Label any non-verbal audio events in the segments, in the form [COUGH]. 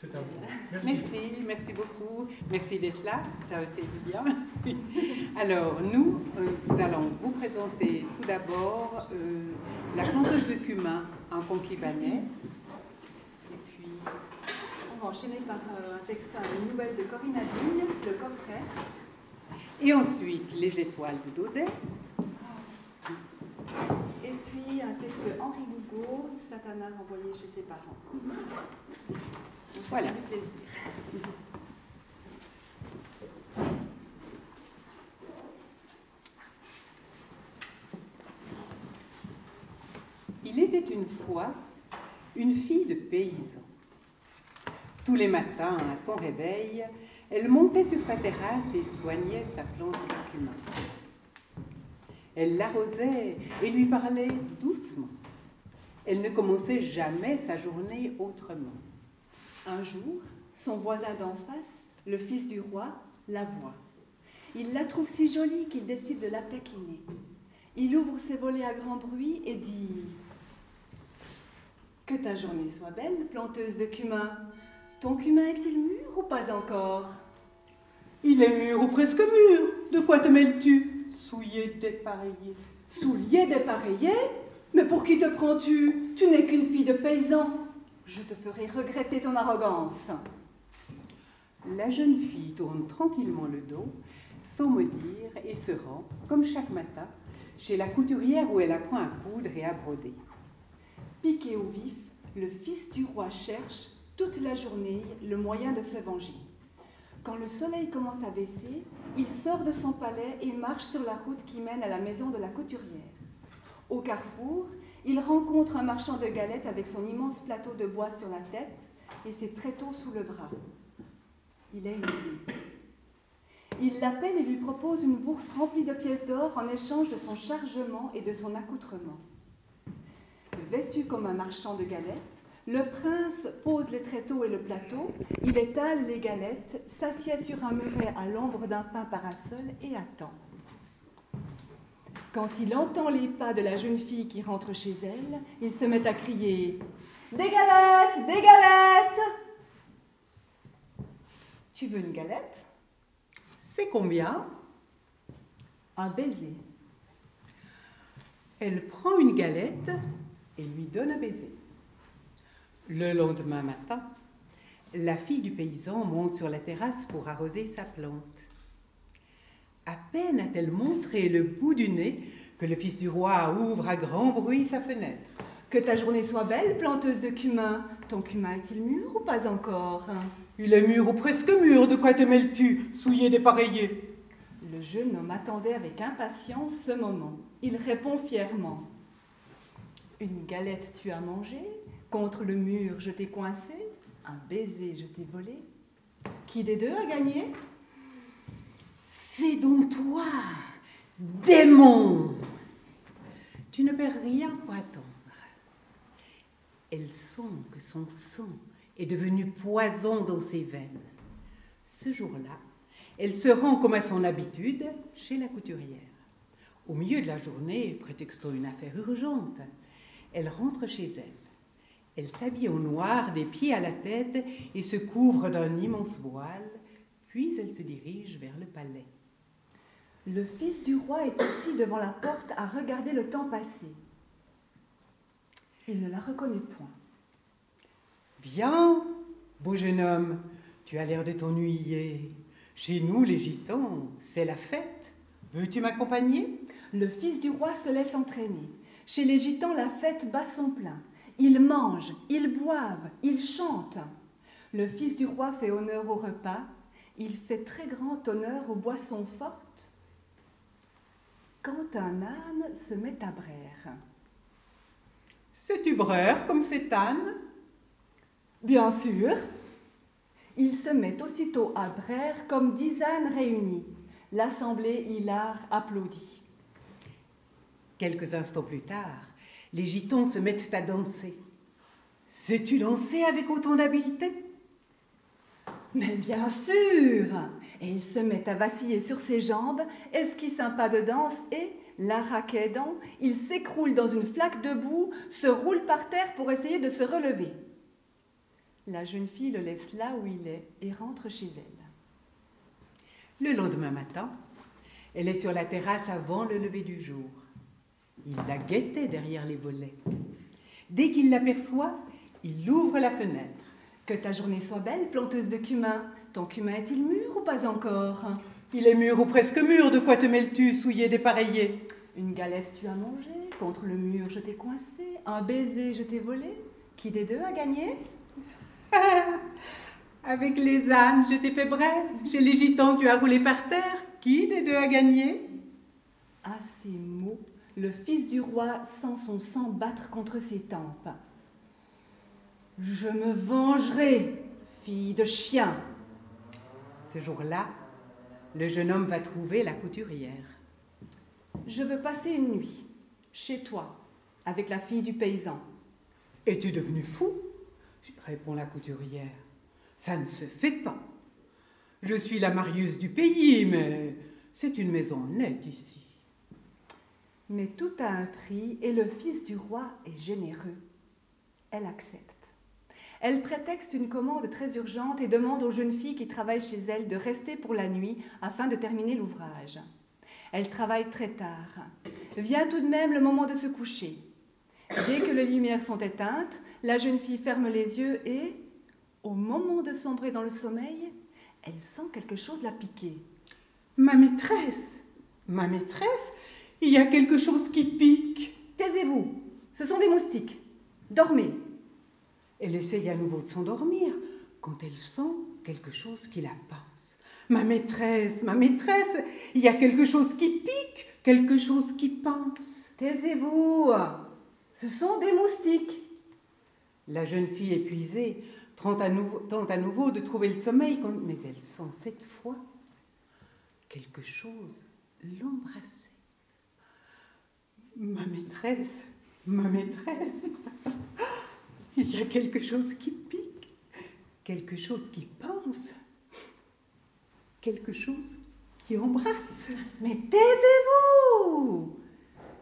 C'est à vous. Merci. merci, beaucoup. Merci d'être là, ça a été bien. [LAUGHS] Alors, nous, euh, nous allons vous présenter tout d'abord euh, la planteuse de cumin en conte libanais. Et puis, on va enchaîner par euh, un texte, une nouvelle de Corinne Vigne, Le coffret. Et ensuite, Les étoiles de Daudet. Et puis, un texte de Henri Lugo, Satana renvoyé chez ses parents. Voilà. Il était une fois une fille de paysan. Tous les matins, à son réveil, elle montait sur sa terrasse et soignait sa plante de cumin. Elle l'arrosait et lui parlait doucement. Elle ne commençait jamais sa journée autrement. Un jour, son voisin d'en face, le fils du roi, la voit. Il la trouve si jolie qu'il décide de la taquiner. Il ouvre ses volets à grand bruit et dit Que ta journée soit belle, planteuse de cumin. Ton cumin est-il mûr ou pas encore? Il est mûr ou presque mûr. De quoi te mêles-tu? Souillé, dépareillé. Soulier dépareillé? Mais pour qui te prends-tu? Tu n'es qu'une fille de paysan. Je te ferai regretter ton arrogance. La jeune fille tourne tranquillement le dos, sans me dire, et se rend, comme chaque matin, chez la couturière où elle apprend à coudre et à broder. Piqué au vif, le fils du roi cherche toute la journée le moyen de se venger. Quand le soleil commence à baisser, il sort de son palais et marche sur la route qui mène à la maison de la couturière. Au carrefour, il rencontre un marchand de galettes avec son immense plateau de bois sur la tête et ses tréteaux sous le bras. Il a une idée. Il l'appelle et lui propose une bourse remplie de pièces d'or en échange de son chargement et de son accoutrement. Vêtu comme un marchand de galettes, le prince pose les tréteaux et le plateau, il étale les galettes, s'assied sur un muret à l'ombre d'un pin parasol et attend. Quand il entend les pas de la jeune fille qui rentre chez elle, il se met à crier Des galettes Des galettes Tu veux une galette? C'est combien? Un baiser. Elle prend une galette et lui donne un baiser. Le lendemain matin, la fille du paysan monte sur la terrasse pour arroser sa plante. À peine a-t-elle montré le bout du nez que le fils du roi ouvre à grand bruit sa fenêtre. Que ta journée soit belle, planteuse de cumin. Ton cumin est-il mûr ou pas encore? Il est mûr ou presque mûr, de quoi te mêles-tu, souillé dépareillé? Le jeune homme attendait avec impatience ce moment. Il répond fièrement. Une galette tu as mangé, contre le mur je t'ai coincé, un baiser je t'ai volé. Qui des deux a gagné? C'est donc toi, démon Tu ne perds rien pour attendre. Elle sent que son sang est devenu poison dans ses veines. Ce jour-là, elle se rend comme à son habitude chez la couturière. Au milieu de la journée, prétextant une affaire urgente, elle rentre chez elle. Elle s'habille en noir des pieds à la tête et se couvre d'un immense voile, puis elle se dirige vers le palais. Le fils du roi est assis devant la porte à regarder le temps passer. Il ne la reconnaît point. Viens, beau jeune homme, tu as l'air de t'ennuyer. Chez nous, les gitans, c'est la fête. Veux-tu m'accompagner? Le fils du roi se laisse entraîner. Chez les gitans, la fête bat son plein. Ils mangent, ils boivent, ils chantent. Le fils du roi fait honneur au repas. Il fait très grand honneur aux boissons fortes quand un âne se met à braire. C'est-tu braire comme cet âne Bien sûr. Il se met aussitôt à braire comme dix ânes réunis. L'assemblée hilar applaudit. Quelques instants plus tard, les gitans se mettent à danser. Sais-tu danser avec autant d'habileté? Mais bien sûr Et il se met à vaciller sur ses jambes, esquisse un pas de danse et, la raquette il s'écroule dans une flaque de boue, se roule par terre pour essayer de se relever. La jeune fille le laisse là où il est et rentre chez elle. Le lendemain matin, elle est sur la terrasse avant le lever du jour. Il la guettait derrière les volets. Dès qu'il l'aperçoit, il ouvre la fenêtre. Que ta journée soit belle, planteuse de cumin. Ton cumin est-il mûr ou pas encore? Il est mûr ou presque mûr, de quoi te mêles-tu, souillé, dépareillé? Une galette tu as mangé, contre le mur je t'ai coincé, un baiser je t'ai volé. Qui des deux a gagné? [LAUGHS] Avec les ânes, je t'ai fait bref. Chez les gitans, tu as roulé par terre. Qui des deux a gagné? À ces mots, le fils du roi sent son sang battre contre ses tempes. Je me vengerai, fille de chien. Ce jour-là, le jeune homme va trouver la couturière. Je veux passer une nuit chez toi avec la fille du paysan. Es-tu devenu fou? répond la couturière. Ça ne se fait pas. Je suis la Marius du pays, mais c'est une maison nette ici. Mais tout a un prix et le fils du roi est généreux. Elle accepte. Elle prétexte une commande très urgente et demande aux jeunes filles qui travaillent chez elle de rester pour la nuit afin de terminer l'ouvrage. Elle travaille très tard. Vient tout de même le moment de se coucher. Dès que les lumières sont éteintes, la jeune fille ferme les yeux et, au moment de sombrer dans le sommeil, elle sent quelque chose la piquer. Ma maîtresse, ma maîtresse, il y a quelque chose qui pique. Taisez-vous, ce sont des moustiques. Dormez. Elle essaye à nouveau de s'endormir quand elle sent quelque chose qui la pince. Ma maîtresse, ma maîtresse, il y a quelque chose qui pique, quelque chose qui pince. Taisez-vous, ce sont des moustiques. La jeune fille épuisée tente à nouveau, tente à nouveau de trouver le sommeil, mais elle sent cette fois quelque chose l'embrasser. Ma maîtresse, ma maîtresse. [LAUGHS] Il y a quelque chose qui pique, quelque chose qui pense, quelque chose qui embrasse. Mais taisez-vous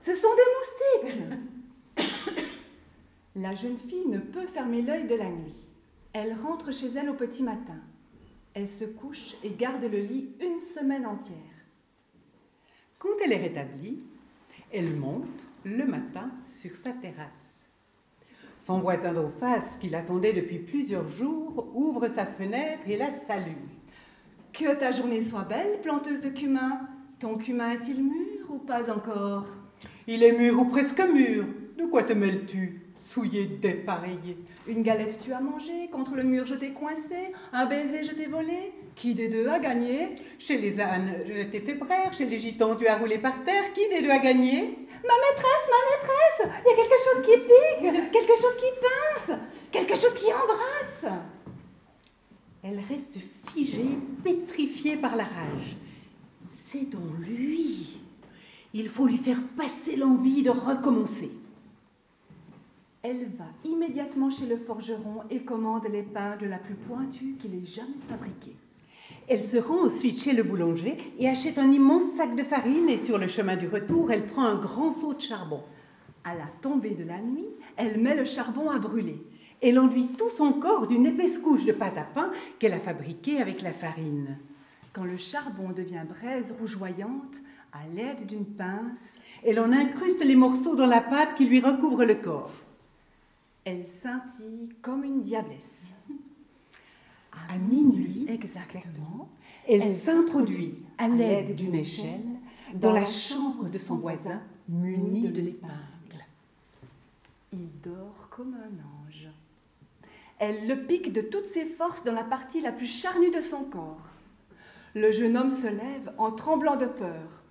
Ce sont des moustiques [COUGHS] La jeune fille ne peut fermer l'œil de la nuit. Elle rentre chez elle au petit matin. Elle se couche et garde le lit une semaine entière. Quand elle est rétablie, elle monte le matin sur sa terrasse. Son voisin d'en face, qui l'attendait depuis plusieurs jours, ouvre sa fenêtre et la salue. Que ta journée soit belle, planteuse de cumin. Ton cumin est-il mûr ou pas encore? Il est mûr ou presque mûr. De quoi te mêles-tu? Souillé, dépareillé. Une galette tu as mangé, contre le mur je t'ai coincé, un baiser je t'ai volé. Qui des deux a gagné? Chez les ânes, je t'ai fait brère, chez les gitans, tu as roulé par terre. Qui des deux a gagné? Ma maîtresse, ma maîtresse Il y a quelque chose qui pique, quelque chose qui pince, quelque chose qui embrasse. Elle reste figée, pétrifiée par la rage. C'est dans lui. Il faut lui faire passer l'envie de recommencer. Elle va immédiatement chez le forgeron et commande l'épingle la plus pointue qu'il ait jamais fabriquée. Elle se rend ensuite chez le boulanger et achète un immense sac de farine et sur le chemin du retour, elle prend un grand seau de charbon. À la tombée de la nuit, elle met le charbon à brûler. Elle enduit tout son corps d'une épaisse couche de pâte à pain qu'elle a fabriquée avec la farine. Quand le charbon devient braise rougeoyante, à l'aide d'une pince, elle en incruste les morceaux dans la pâte qui lui recouvre le corps. Elle scintille comme une diablesse. À minuit, exactement, elle, s'introduit à l'aide d'une échelle dans la chambre de son voisin muni de l'épingle. Il dort comme un ange. Elle le pique de toutes ses forces dans la partie la plus charnue de son corps. Le jeune homme se lève en tremblant de peur.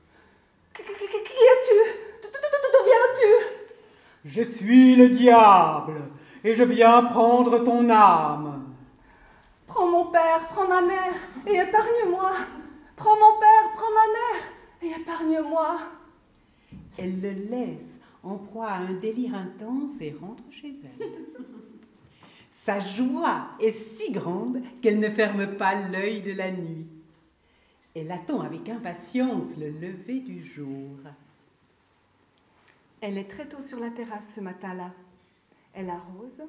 Qui es-tu? D'où viens-tu? Je suis le diable et je viens prendre ton âme. Prends mon père, prends ma mère et épargne-moi. Prends mon père, prends ma mère et épargne-moi. Elle le laisse en proie à un délire intense et rentre chez elle. Sa joie est si grande qu'elle ne ferme pas l'œil de la nuit. Elle attend avec impatience le lever du jour. Elle est très tôt sur la terrasse ce matin-là. Elle arrose,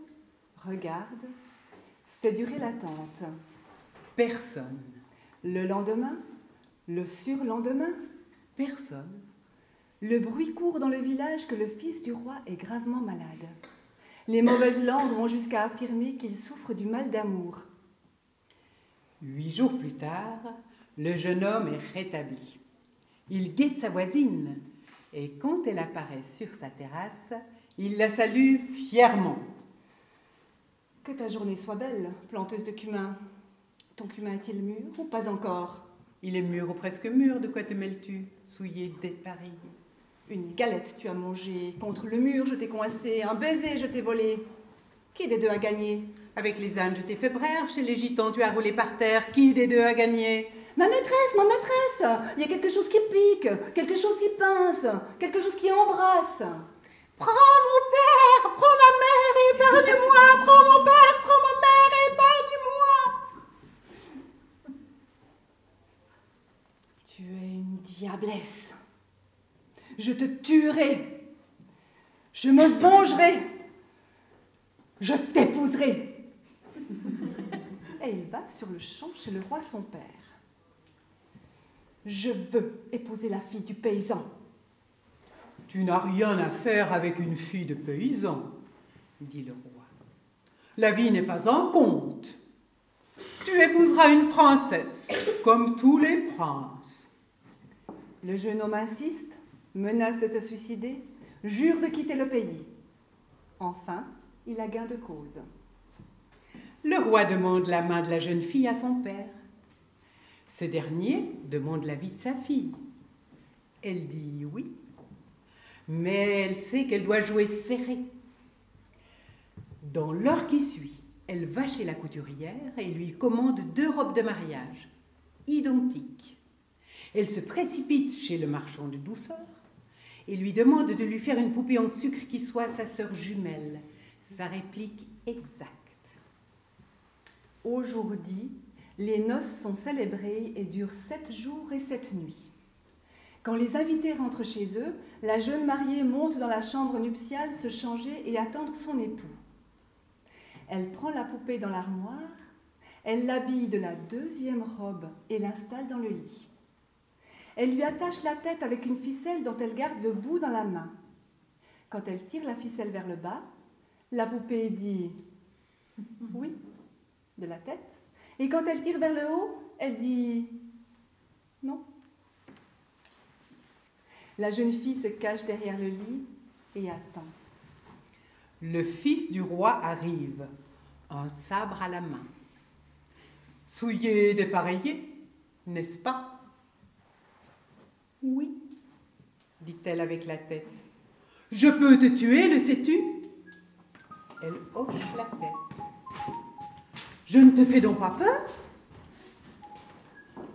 regarde, fait durer l'attente. Personne. Le lendemain, le surlendemain, Personne. le bruit court dans le village que le fils du roi est gravement malade. Les mauvaises langues vont jusqu'à affirmer qu'il souffre du mal d'amour. Huit jours plus tard, le jeune homme est rétabli. Il guette sa voisine et quand elle apparaît sur sa terrasse, il la salue fièrement. Que ta journée soit belle, planteuse de cumin. Ton cumin est-il mûr ou pas encore? Il est mûr ou presque mûr, de quoi te mêles-tu, souillé dépareillé? Une galette tu as mangée, contre le mur je t'ai coincé, un baiser je t'ai volé. Qui des deux a gagné? Avec les ânes, je t'ai fait brère, chez les gitans, tu as roulé par terre. Qui des deux a gagné? Ma maîtresse, ma maîtresse Il y a quelque chose qui pique, quelque chose qui pince, quelque chose qui embrasse. Prends mon père, prends ma mère, épargne-moi, prends mon père, prends ma mère, épargne-moi. Tu es une diablesse. Je te tuerai. Je me vengerai. Je t'épouserai. [LAUGHS] Et il va sur le champ chez le roi son père. Je veux épouser la fille du paysan. Tu n'as rien à faire avec une fille de paysan, dit le roi. La vie n'est pas un conte. Tu épouseras une princesse, comme tous les princes. Le jeune homme insiste, menace de se suicider, jure de quitter le pays. Enfin, il a gain de cause. Le roi demande la main de la jeune fille à son père. Ce dernier demande l'avis de sa fille. Elle dit oui, mais elle sait qu'elle doit jouer serré. Dans l'heure qui suit, elle va chez la couturière et lui commande deux robes de mariage, identiques. Elle se précipite chez le marchand de douceur et lui demande de lui faire une poupée en sucre qui soit sa sœur jumelle, sa réplique exacte. Aujourd'hui, les noces sont célébrées et durent sept jours et sept nuits. Quand les invités rentrent chez eux, la jeune mariée monte dans la chambre nuptiale se changer et attendre son époux. Elle prend la poupée dans l'armoire, elle l'habille de la deuxième robe et l'installe dans le lit. Elle lui attache la tête avec une ficelle dont elle garde le bout dans la main. Quand elle tire la ficelle vers le bas, la poupée dit oui de la tête, et quand elle tire vers le haut, elle dit non. La jeune fille se cache derrière le lit et attend. Le fils du roi arrive, un sabre à la main. Souillé, dépareillé, n'est-ce pas? Oui, dit-elle avec la tête. Je peux te tuer, le sais-tu? Elle hoche la tête. Je ne te fais donc pas peur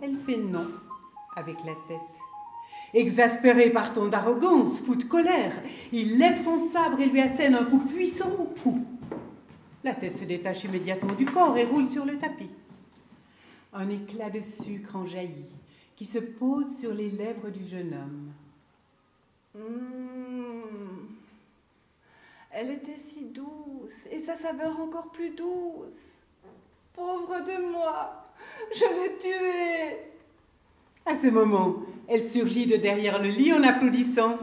Elle fait non avec la tête. Exaspéré par ton d'arrogance, fou de colère, il lève son sabre et lui assène un coup puissant au cou. La tête se détache immédiatement du corps et roule sur le tapis. Un éclat de sucre en jaillit, qui se pose sur les lèvres du jeune homme. Mmh. Elle était si douce et sa saveur encore plus douce. Pauvre de moi, je l'ai tuée. À ce moment, elle surgit de derrière le lit en applaudissant.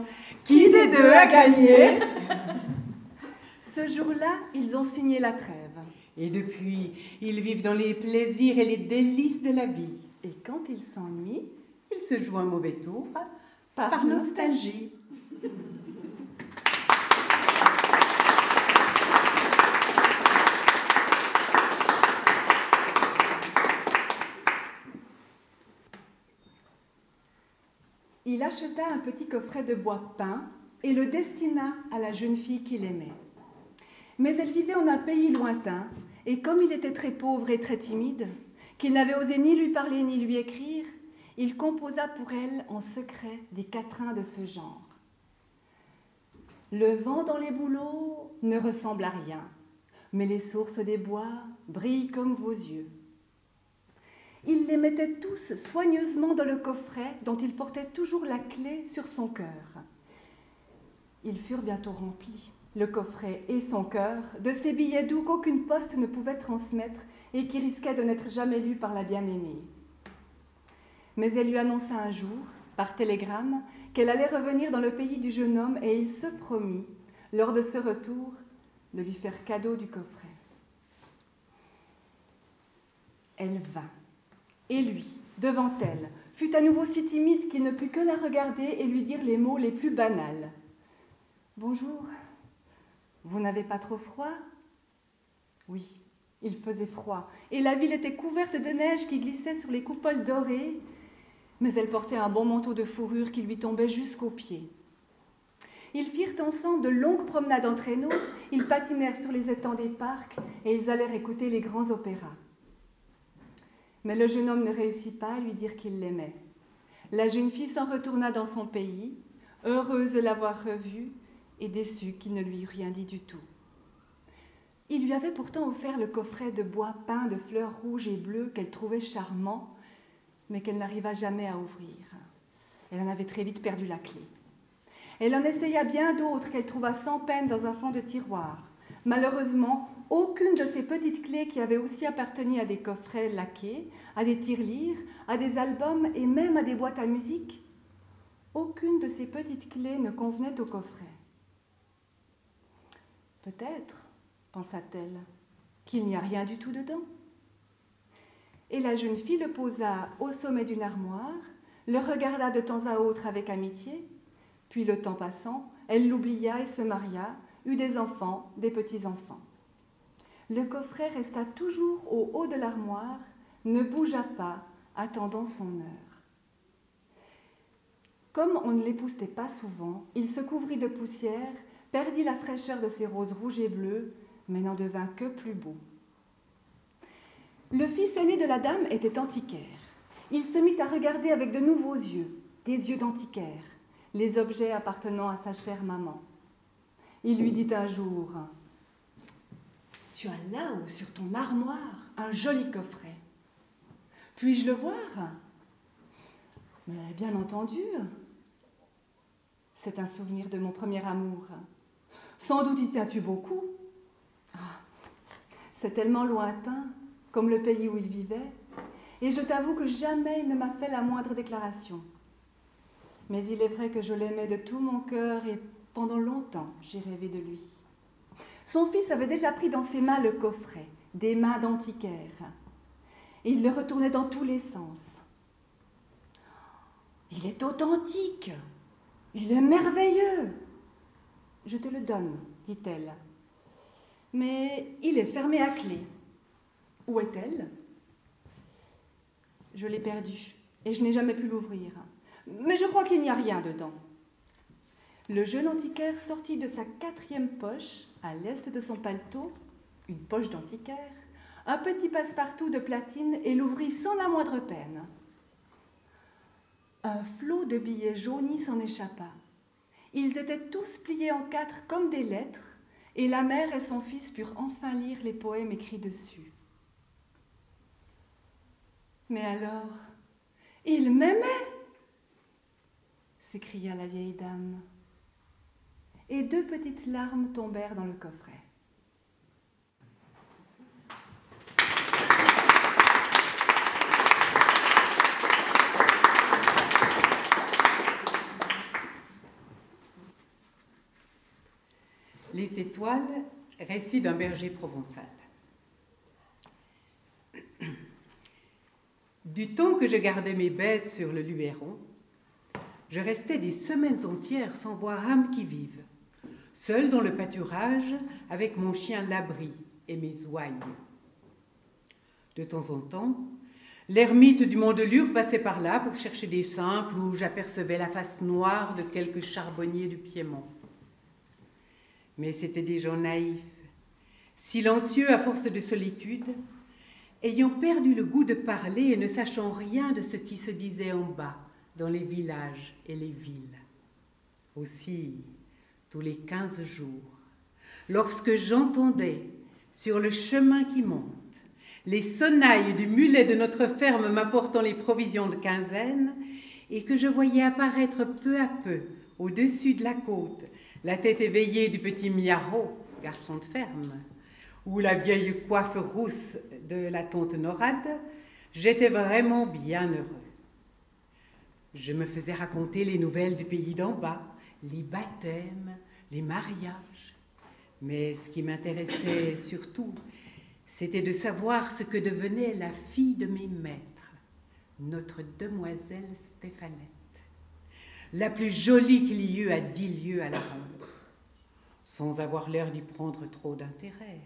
Qui des deux a gagné? [LAUGHS] Ce jour-là, ils ont signé la trêve. Et depuis, ils vivent dans les plaisirs et les délices de la vie. Et quand ils s'ennuient, Ils se jouent un mauvais tour par, par nostalgie. Il acheta un petit coffret de bois peint et le destina à la jeune fille qu'il aimait. Mais elle vivait en un pays lointain, et comme il était très pauvre et très timide, qu'il n'avait osé ni lui parler ni lui écrire, il composa pour elle en secret des quatrains de ce genre. Le vent dans les bouleaux ne ressemble à rien, mais les sources des bois brillent comme vos yeux. Il les mettait tous soigneusement dans le coffret dont il portait toujours la clé sur son cœur. Ils furent bientôt remplis, le coffret et son cœur, de ces billets doux qu'aucune poste ne pouvait transmettre et qui risquaient de n'être jamais lus par la bien-aimée. Mais elle lui annonça un jour, par télégramme, qu'elle allait revenir dans le pays du jeune homme et il se promit, lors de ce retour, de lui faire cadeau du coffret. Elle vint, et lui, devant elle, fut à nouveau si timide qu'il ne put que la regarder et lui dire les mots les plus banals. Bonjour, vous n'avez pas trop froid? Oui, il faisait froid, et la ville était couverte de neige qui glissait sur les coupoles dorées, mais elle portait un bon manteau de fourrure qui lui tombait jusqu'aux pieds. Ils firent ensemble de longues promenades en traîneau, ils patinèrent sur les étangs des parcs et ils allèrent écouter les grands opéras. Mais le jeune homme ne réussit pas à lui dire qu'il l'aimait. La jeune fille s'en retourna dans son pays, heureuse de l'avoir revu et déçue qu'il ne lui eût rien dit du tout. Il lui avait pourtant offert le coffret de bois peint de fleurs rouges et bleues qu'elle trouvait charmant, mais qu'elle n'arriva jamais à ouvrir. Elle en avait très vite perdu la clé. Elle en essaya bien d'autres qu'elle trouva sans peine dans un fond de tiroir. Malheureusement, aucune de ces petites clés qui avaient aussi appartenu à des coffrets laqués, à des tirelires, à des albums et même à des boîtes à musique, aucune de ces petites clés ne convenait au coffret. Peut-être, pensa-t-elle, qu'il n'y a rien du tout dedans. Et la jeune fille le posa au sommet d'une armoire, le regarda de temps à autre avec amitié, puis le temps passant, elle l'oublia et se maria, eut des enfants, des petits-enfants. Le coffret resta toujours au haut de l'armoire, ne bougea pas, attendant son heure. Comme on ne l'époustait pas souvent, il se couvrit de poussière perdit la fraîcheur de ses roses rouges et bleues, mais n'en devint que plus beau. Le fils aîné de la dame était antiquaire. Il se mit à regarder avec de nouveaux yeux, des yeux d'antiquaire, les objets appartenant à sa chère maman. Il lui dit un jour Tu as là-haut sur ton armoire un joli coffret. Puis-je le voir? Mais bien entendu. C'est un souvenir de mon premier amour. Sans doute y tiens-tu beaucoup? Ah, c'est tellement lointain, comme le pays où il vivait, et je t'avoue que jamais il ne m'a fait la moindre déclaration. Mais il est vrai que je l'aimais de tout mon cœur et pendant longtemps j'ai rêvé de lui. Son fils avait déjà pris dans ses mains le coffret, des mains d'antiquaire, et il le retournait dans tous les sens. Il est authentique, il est merveilleux, je te le donne, dit-elle. Mais il est fermé à clé. Où est-elle? Je l'ai perdu et je n'ai jamais pu l'ouvrir. Mais je crois qu'il n'y a rien dedans. Le jeune antiquaire sortit de sa quatrième poche, à l'est de son paletot, une poche d'antiquaire, un petit passe-partout de platine et l'ouvrit sans la moindre peine. Un flot de billets jaunis s'en échappa. Ils étaient tous pliés en quatre comme des lettres, et la mère et son fils purent enfin lire les poèmes écrits dessus. Mais alors, il m'aimait s'écria la vieille dame. Et deux petites larmes tombèrent dans le coffret. Les étoiles, récit d'un berger provençal. [CLEARS THROAT] Du temps que je gardais mes bêtes sur le Luéron, je restais des semaines entières sans voir âme qui vive, seul dans le pâturage avec mon chien Labri et mes ouailles. De temps en temps, l'ermite du Mont de Lure passait par là pour chercher des simples où j'apercevais la face noire de quelques charbonniers du Piémont mais c'étaient des gens naïfs, silencieux à force de solitude, ayant perdu le goût de parler et ne sachant rien de ce qui se disait en bas, dans les villages et les villes. Aussi, tous les quinze jours, lorsque j'entendais sur le chemin qui monte les sonnailles du mulet de notre ferme m'apportant les provisions de quinzaine, et que je voyais apparaître peu à peu, au-dessus de la côte, la tête éveillée du petit Miaro, garçon de ferme, ou la vieille coiffe rousse de la tante Norade, j'étais vraiment bien heureux. Je me faisais raconter les nouvelles du pays d'en bas, les baptêmes, les mariages. Mais ce qui m'intéressait [COUGHS] surtout, c'était de savoir ce que devenait la fille de mes maîtres, notre demoiselle Stéphanette, la plus jolie qu'il y eut à dix lieues à la ronde, sans avoir l'air d'y prendre trop d'intérêt.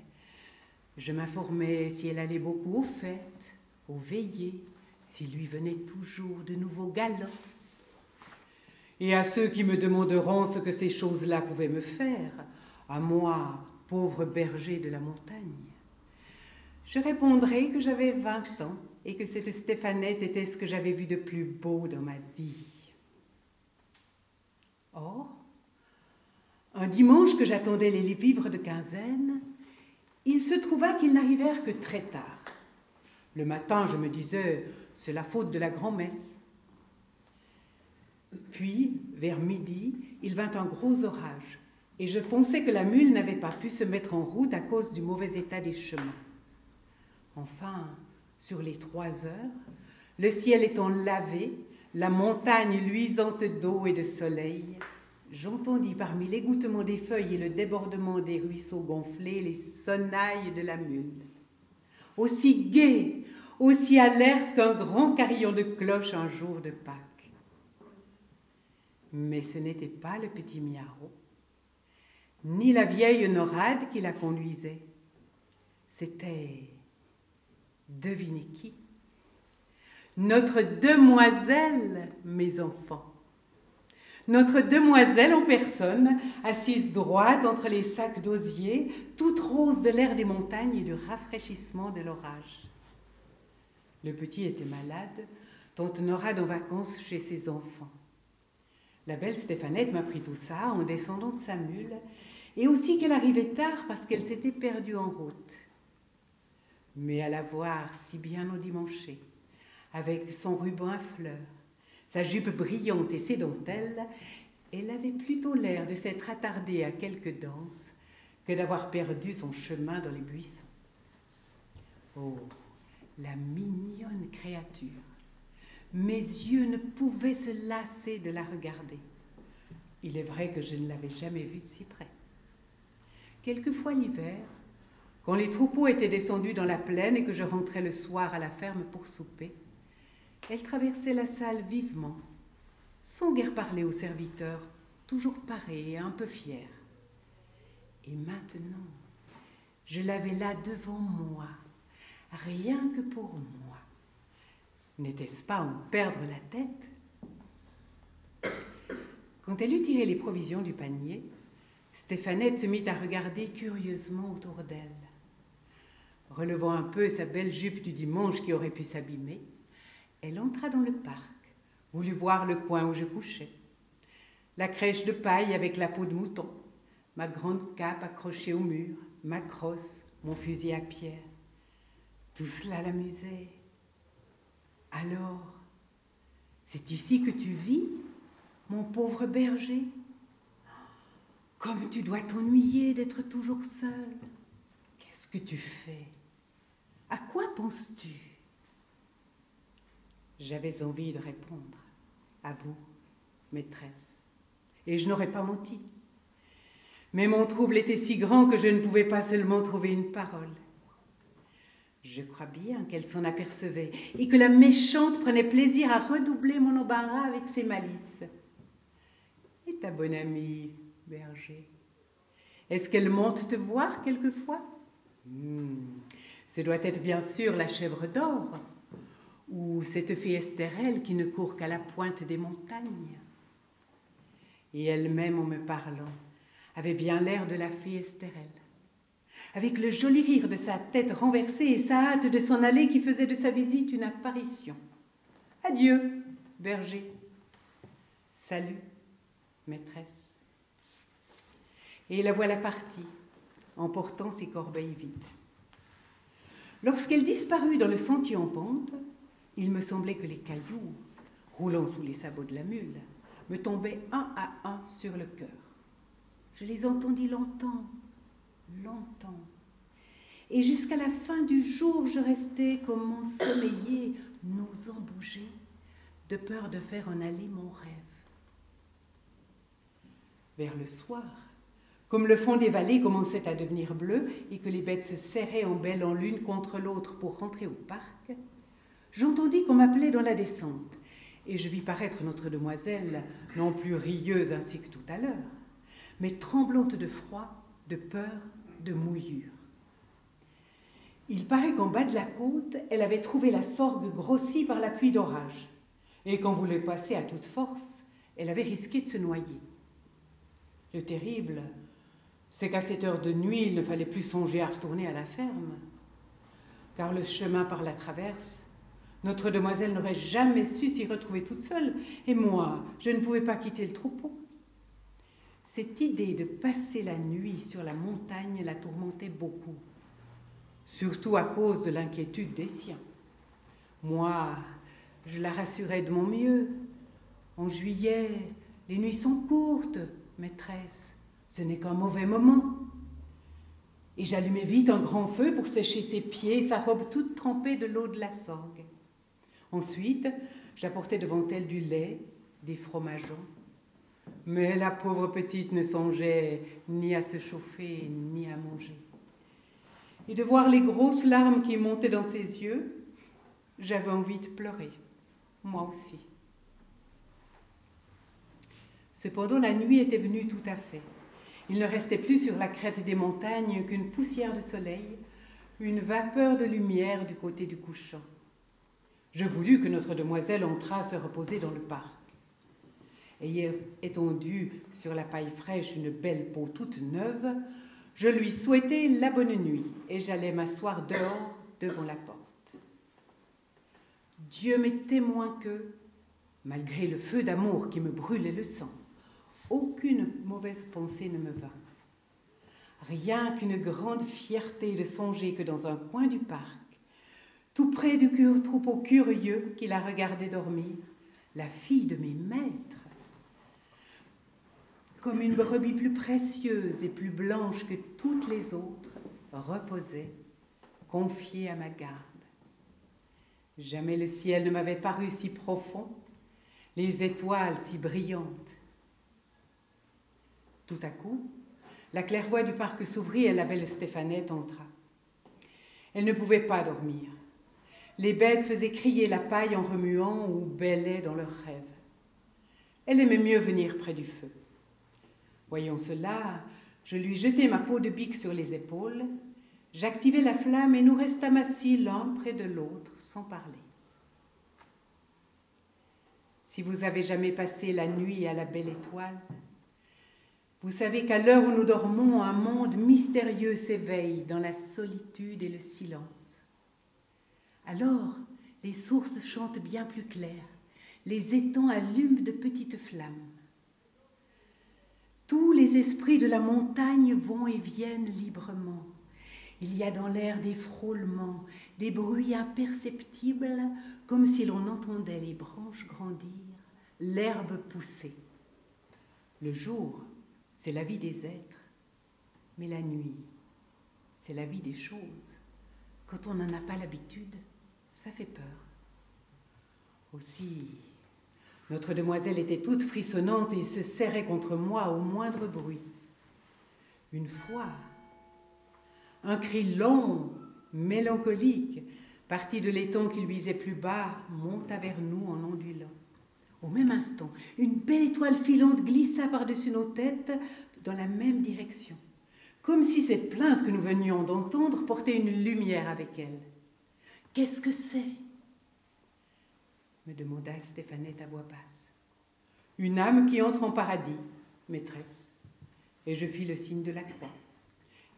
Je m'informais si elle allait beaucoup aux fêtes, aux veillées, s'il lui venait toujours de nouveaux galants. Et à ceux qui me demanderont ce que ces choses-là pouvaient me faire, à moi, pauvre berger de la montagne, je répondrai que j'avais vingt ans et que cette Stéphanette était ce que j'avais vu de plus beau dans ma vie. Or, un dimanche que j'attendais les vivres de quinzaine, il se trouva qu'ils n'arrivèrent que très tard. Le matin, je me disais, c'est la faute de la grand-messe. Puis, vers midi, il vint un gros orage, et je pensais que la mule n'avait pas pu se mettre en route à cause du mauvais état des chemins. Enfin, sur les trois heures, le ciel étant lavé, la montagne luisante d'eau et de soleil, j'entendis parmi l'égouttement des feuilles et le débordement des ruisseaux gonflés les sonnailles de la mule. Aussi gai, aussi alerte qu'un grand carillon de cloche un jour de Pâques. Mais ce n'était pas le petit Miaro, ni la vieille Norade qui la conduisait. C'était Devinez qui? Notre demoiselle, mes enfants. Notre demoiselle en personne, assise droite entre les sacs d'osier, toute rose de l'air des montagnes et du rafraîchissement de l'orage. Le petit était malade, tante Norade en vacances chez ses enfants. La belle Stéphanette m'apprit tout ça en descendant de sa mule, et aussi qu'elle arrivait tard parce qu'elle s'était perdue en route mais à la voir si bien endimanchée, avec son ruban à fleurs, sa jupe brillante et ses dentelles, elle avait plutôt l'air de s'être attardée à quelques danses que d'avoir perdu son chemin dans les buissons. Oh, la mignonne créature Mes yeux ne pouvaient se lasser de la regarder. Il est vrai que je ne l'avais jamais vue de si près. Quelquefois l'hiver, quand les troupeaux étaient descendus dans la plaine et que je rentrais le soir à la ferme pour souper, elle traversait la salle vivement, sans guère parler aux serviteurs, toujours parée et un peu fière. Et maintenant, je l'avais là devant moi, rien que pour moi. N'était-ce pas en perdre la tête? Quand elle eut tiré les provisions du panier, Stéphanette se mit à regarder curieusement autour d'elle relevant un peu sa belle jupe du dimanche qui aurait pu s'abîmer, elle entra dans le parc, voulut voir le coin où je couchais. La crèche de paille avec la peau de mouton, ma grande cape accrochée au mur, ma crosse, mon fusil à pierre. Tout cela l'amusait. Alors, c'est ici que tu vis, mon pauvre berger? Comme tu dois t'ennuyer d'être toujours seul. Qu'est-ce que tu fais? À quoi penses-tu? J'avais envie de répondre à vous, maîtresse, et je n'aurais pas menti. Mais mon trouble était si grand que je ne pouvais pas seulement trouver une parole. Je crois bien qu'elle s'en apercevait et que la méchante prenait plaisir à redoubler mon embarras avec ses malices. Et ta bonne amie, berger, est-ce qu'elle monte te voir quelquefois? Hmm. Ce doit être bien sûr la chèvre d'or, ou cette fée Estérelle qui ne court qu'à la pointe des montagnes. Et elle-même, en me parlant, avait bien l'air de la fée Estérelle, avec le joli rire de sa tête renversée et sa hâte de s'en aller qui faisait de sa visite une apparition. Adieu, berger. Salut, maîtresse. Et la voilà partie, emportant ses corbeilles vides. Lorsqu'elle disparut dans le sentier en pente, il me semblait que les cailloux, roulant sous les sabots de la mule, me tombaient un à un sur le cœur. Je les entendis longtemps, longtemps. Et jusqu'à la fin du jour, je restais comme ensommeillée, n'osant bouger, de peur de faire en aller mon rêve. Vers le soir, comme le fond des vallées commençait à devenir bleu et que les bêtes se serraient en belles en l'une contre l'autre pour rentrer au parc, j'entendis qu'on m'appelait dans la descente, et je vis paraître notre demoiselle, non plus rieuse ainsi que tout à l'heure, mais tremblante de froid, de peur, de mouillure. Il paraît qu'en bas de la côte, elle avait trouvé la sorgue grossie par la pluie d'orage, et qu'en voulait passer à toute force, elle avait risqué de se noyer. Le terrible, c'est qu'à cette heure de nuit, il ne fallait plus songer à retourner à la ferme, car le chemin par la traverse, notre demoiselle n'aurait jamais su s'y retrouver toute seule, et moi, je ne pouvais pas quitter le troupeau. Cette idée de passer la nuit sur la montagne la tourmentait beaucoup, surtout à cause de l'inquiétude des siens. Moi, je la rassurais de mon mieux. En juillet, les nuits sont courtes, maîtresse. Ce n'est qu'un mauvais moment. Et j'allumai vite un grand feu pour sécher ses pieds et sa robe toute trempée de l'eau de la sorgue. Ensuite, j'apportai devant elle du lait, des fromageons. Mais la pauvre petite ne songeait ni à se chauffer, ni à manger. Et de voir les grosses larmes qui montaient dans ses yeux, j'avais envie de pleurer, moi aussi. Cependant, la nuit était venue tout à fait. Il ne restait plus sur la crête des montagnes qu'une poussière de soleil, une vapeur de lumière du côté du couchant. Je voulus que notre demoiselle entrât se reposer dans le parc. Ayant étendu sur la paille fraîche une belle peau toute neuve, je lui souhaitai la bonne nuit et j'allais m'asseoir dehors devant la porte. Dieu m'est témoin que, malgré le feu d'amour qui me brûlait le sang, aucune mauvaise pensée ne me vint. Rien qu'une grande fierté de songer que dans un coin du parc, tout près du troupeau curieux qui la regardait dormir, la fille de mes maîtres, comme une brebis plus précieuse et plus blanche que toutes les autres, reposait, confiée à ma garde. Jamais le ciel ne m'avait paru si profond, les étoiles si brillantes. Tout à coup, la claire-voie du parc s'ouvrit et la belle Stéphanette entra. Elle ne pouvait pas dormir. Les bêtes faisaient crier la paille en remuant ou bêlaient dans leurs rêves. Elle aimait mieux venir près du feu. Voyant cela, je lui jetai ma peau de bique sur les épaules, j'activai la flamme et nous restâmes assis l'un près de l'autre sans parler. Si vous avez jamais passé la nuit à la belle étoile, vous savez qu'à l'heure où nous dormons, un monde mystérieux s'éveille dans la solitude et le silence. Alors, les sources chantent bien plus clair, les étangs allument de petites flammes. Tous les esprits de la montagne vont et viennent librement. Il y a dans l'air des frôlements, des bruits imperceptibles, comme si l'on entendait les branches grandir, l'herbe pousser. Le jour c'est la vie des êtres, mais la nuit, c'est la vie des choses. Quand on n'en a pas l'habitude, ça fait peur. Aussi, notre demoiselle était toute frissonnante et se serrait contre moi au moindre bruit. Une fois, un cri long, mélancolique, parti de l'étang qui luisait plus bas, monta vers nous en ondulant. Au même instant, une belle étoile filante glissa par-dessus nos têtes dans la même direction, comme si cette plainte que nous venions d'entendre portait une lumière avec elle. Qu'est-ce que c'est? Me demanda Stéphanette à voix basse. Une âme qui entre en paradis, maîtresse. Et je fis le signe de la croix.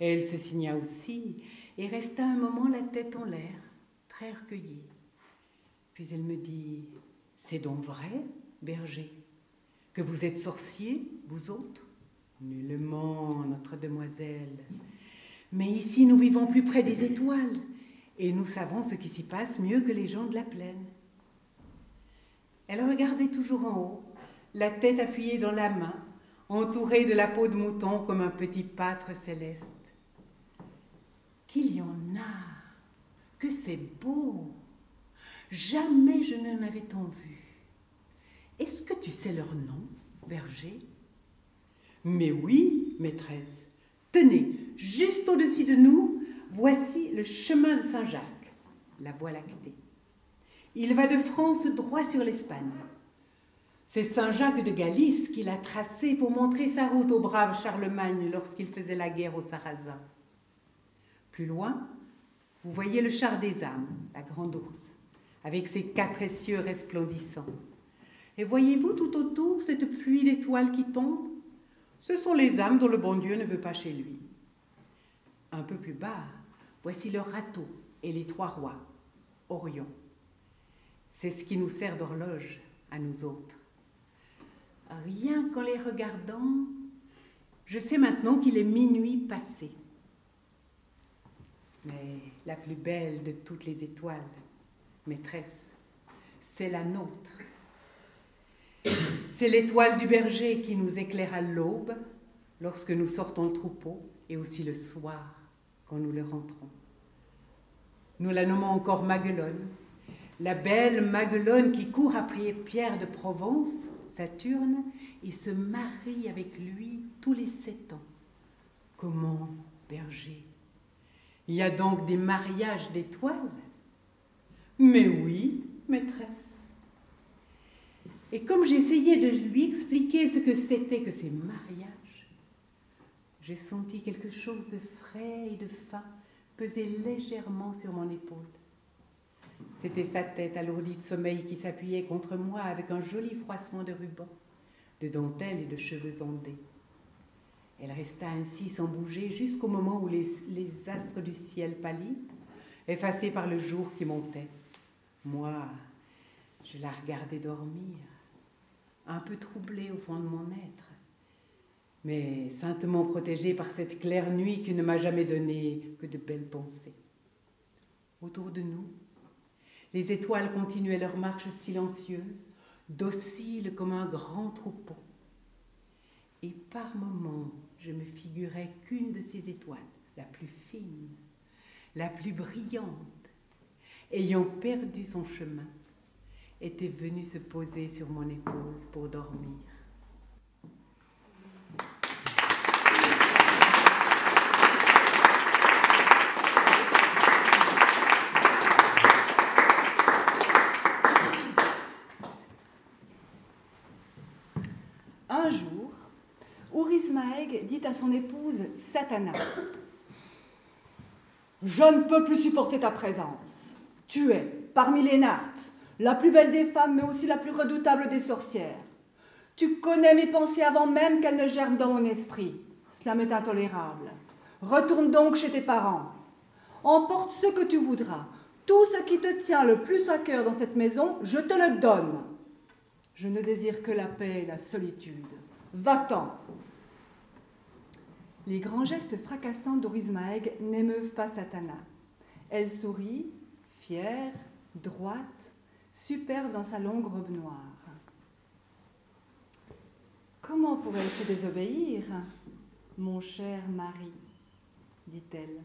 elle se signa aussi et resta un moment la tête en l'air, très recueillie. Puis elle me dit c'est donc vrai, berger, que vous êtes sorcier, vous autres? Nullement, notre demoiselle. Mais ici, nous vivons plus près des étoiles, et nous savons ce qui s'y passe mieux que les gens de la plaine. Elle regardait toujours en haut, la tête appuyée dans la main, entouré de la peau de mouton comme un petit pâtre céleste. Qu'il y en a, que c'est beau. Jamais je n'en avais tant vu. Est-ce que tu sais leur nom, berger? Mais oui, maîtresse. Tenez, juste au-dessus de nous, voici le chemin de Saint-Jacques, la voie lactée. Il va de France droit sur l'Espagne. C'est Saint Jacques de Galice qui l'a tracé pour montrer sa route au brave Charlemagne lorsqu'il faisait la guerre aux Sarrasins. Plus loin, vous voyez le char des âmes, la grande ours, avec ses quatre essieux resplendissants. Et voyez-vous tout autour cette pluie d'étoiles qui tombe? Ce sont les âmes dont le bon Dieu ne veut pas chez lui. Un peu plus bas, voici le râteau et les trois rois, Orion. C'est ce qui nous sert d'horloge à nous autres. Rien qu'en les regardant, je sais maintenant qu'il est minuit passé. Mais la plus belle de toutes les étoiles, maîtresse, c'est la nôtre. C'est l'étoile du berger qui nous éclaire à l'aube lorsque nous sortons le troupeau et aussi le soir quand nous le rentrons. Nous la nommons encore Maguelone, la belle Maguelone qui court après Pierre de Provence, Saturne, et se marie avec lui tous les sept ans. Comment, berger? Il y a donc des mariages d'étoiles? Mais oui, maîtresse. Et comme j'essayais de lui expliquer ce que c'était que ces mariages, j'ai senti quelque chose de frais et de fin peser légèrement sur mon épaule. C'était sa tête alourdie de sommeil qui s'appuyait contre moi avec un joli froissement de ruban, de dentelle et de cheveux ondés. Elle resta ainsi sans bouger jusqu'au moment où les, les, astres du ciel pâlirent, effacés par le jour qui montait. Moi, je la regardais dormir, un peu troublée au fond de mon être, mais saintement protégée par cette claire nuit qui ne m'a jamais donné que de belles pensées. Autour de nous, les étoiles continuaient leur marche silencieuse, dociles comme un grand troupeau. Et par moments, je me figurais qu'une de ces étoiles, la plus fine, la plus brillante, ayant perdu son chemin, était venue se poser sur mon épaule pour dormir. dit à son épouse Satana Je ne peux plus supporter ta présence. Tu es, parmi les nartes, la plus belle des femmes, mais aussi la plus redoutable des sorcières. Tu connais mes pensées avant même qu'elles ne germent dans mon esprit. Cela m'est intolérable. Retourne donc chez tes parents. Emporte ce que tu voudras. Tout ce qui te tient le plus à cœur dans cette maison, je te le donne. Je ne désire que la paix et la solitude. Va-t'en, les grands gestes fracassants d'Orismaeg n'émeuvent pas Satana. Elle sourit, fière, droite, superbe dans sa longue robe noire. Comment pourrais-je te désobéir, mon cher mari? dit-elle.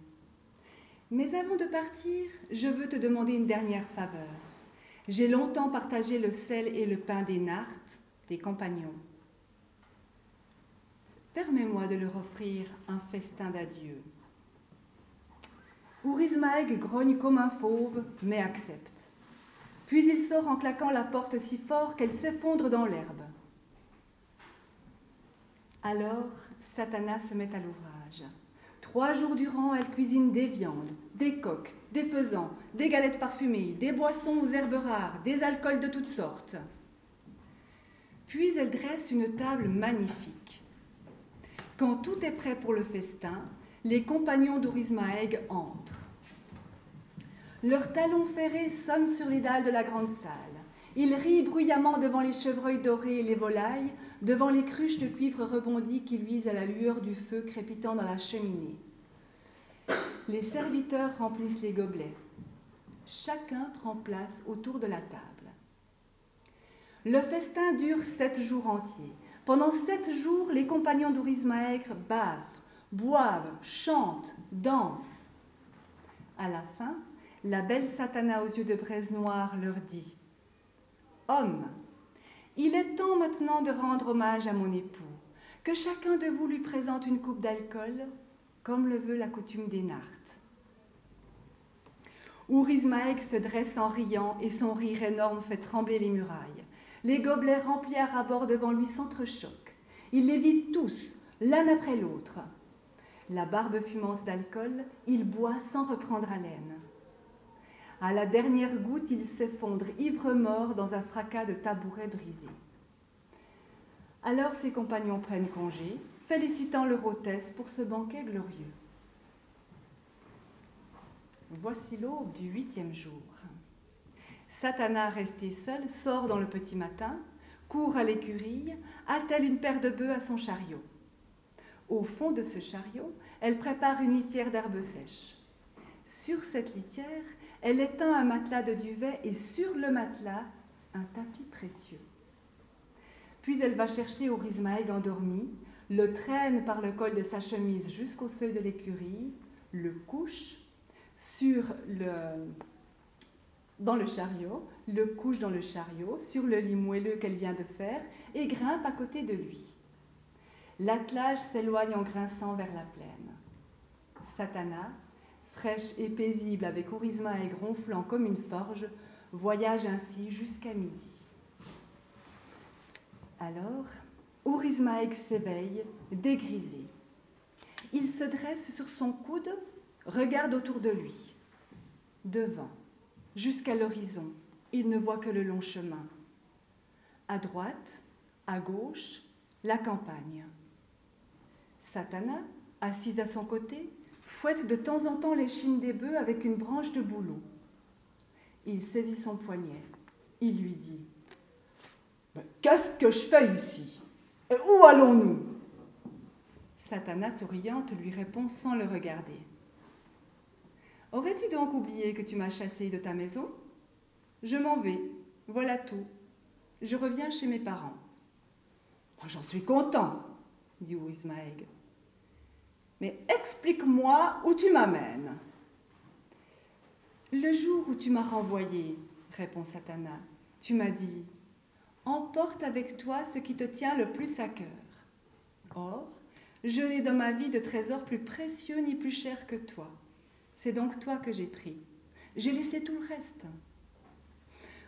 Mais avant de partir, je veux te demander une dernière faveur. J'ai longtemps partagé le sel et le pain des nartes, tes compagnons. Permets-moi de leur offrir un festin d'adieu. Ourismaeg grogne comme un fauve, mais accepte. Puis il sort en claquant la porte si fort qu'elle s'effondre dans l'herbe. Alors, Satana se met à l'ouvrage. Trois jours durant, elle cuisine des viandes, des coques, des faisans, des galettes parfumées, des boissons aux herbes rares, des alcools de toutes sortes. Puis elle dresse une table magnifique. Quand tout est prêt pour le festin, les compagnons d'Ourismaeg entrent. Leurs talons ferrés sonnent sur les dalles de la grande salle. Ils rient bruyamment devant les chevreuils dorés et les volailles, devant les cruches de cuivre rebondies qui luisent à la lueur du feu crépitant dans la cheminée. Les serviteurs remplissent les gobelets. Chacun prend place autour de la table. Le festin dure sept jours entiers. Pendant sept jours, les compagnons d'Ourismaègre bavent, boivent, chantent, dansent. À la fin, la belle Satana aux yeux de braise noire leur dit Homme, il est temps maintenant de rendre hommage à mon époux, que chacun de vous lui présente une coupe d'alcool, comme le veut la coutume des Nartes. Ourismaëg se dresse en riant et son rire énorme fait trembler les murailles. Les gobelets remplis à rabord devant lui s'entrechoquent. Il les vide tous, l'un après l'autre. La barbe fumante d'alcool, il boit sans reprendre haleine. À la dernière goutte, il s'effondre ivre-mort dans un fracas de tabourets brisés. Alors ses compagnons prennent congé, félicitant leur hôtesse pour ce banquet glorieux. Voici l'aube du huitième jour. Satana, resté seul, sort dans le petit matin, court à l'écurie, attelle une paire de bœufs à son chariot. Au fond de ce chariot, elle prépare une litière d'herbes sèches. Sur cette litière, elle étend un matelas de duvet et sur le matelas, un tapis précieux. Puis elle va chercher Orismaeg endormi, le traîne par le col de sa chemise jusqu'au seuil de l'écurie, le couche sur le, dans le chariot, le couche dans le chariot, sur le lit moelleux qu'elle vient de faire, et grimpe à côté de lui. L'attelage s'éloigne en grinçant vers la plaine. Satana, fraîche et paisible avec Orisma et ronflant comme une forge, voyage ainsi jusqu'à midi. Alors, Ourismaeg s'éveille, dégrisé. Il se dresse sur son coude, regarde autour de lui. Devant, jusqu'à l'horizon, il ne voit que le long chemin. À droite, à gauche, la campagne. Satana, assise à son côté, fouette de temps en temps les chines des bœufs avec une branche de bouleau. Il saisit son poignet. Il lui dit Qu'est-ce que je fais ici? Et où allons-nous? Satana, souriante, lui répond sans le regarder. Aurais-tu donc oublié que tu m'as chassé de ta maison? Je m'en vais, voilà tout. Je reviens chez mes parents. J'en suis content, dit Ouismaeg. Mais explique-moi où tu m'amènes. Le jour où tu m'as renvoyé, répond Satana, tu m'as dit Emporte avec toi ce qui te tient le plus à cœur. Or, je n'ai dans ma vie de trésor plus précieux ni plus cher que toi. C'est donc toi que j'ai pris. J'ai laissé tout le reste.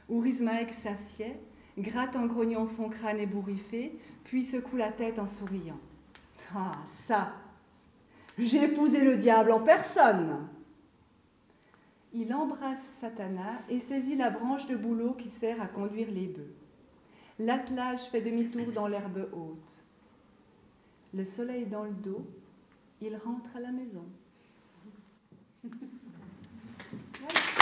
Ourismaek s'assied, gratte en grognant son crâne ébouriffé, puis secoue la tête en souriant. Ah, ça J'ai épousé le diable en personne Il embrasse Satana et saisit la branche de bouleau qui sert à conduire les bœufs. L'attelage fait demi-tour dans l'herbe haute. Le soleil dans le dos, il rentre à la maison. Thank [LAUGHS] you.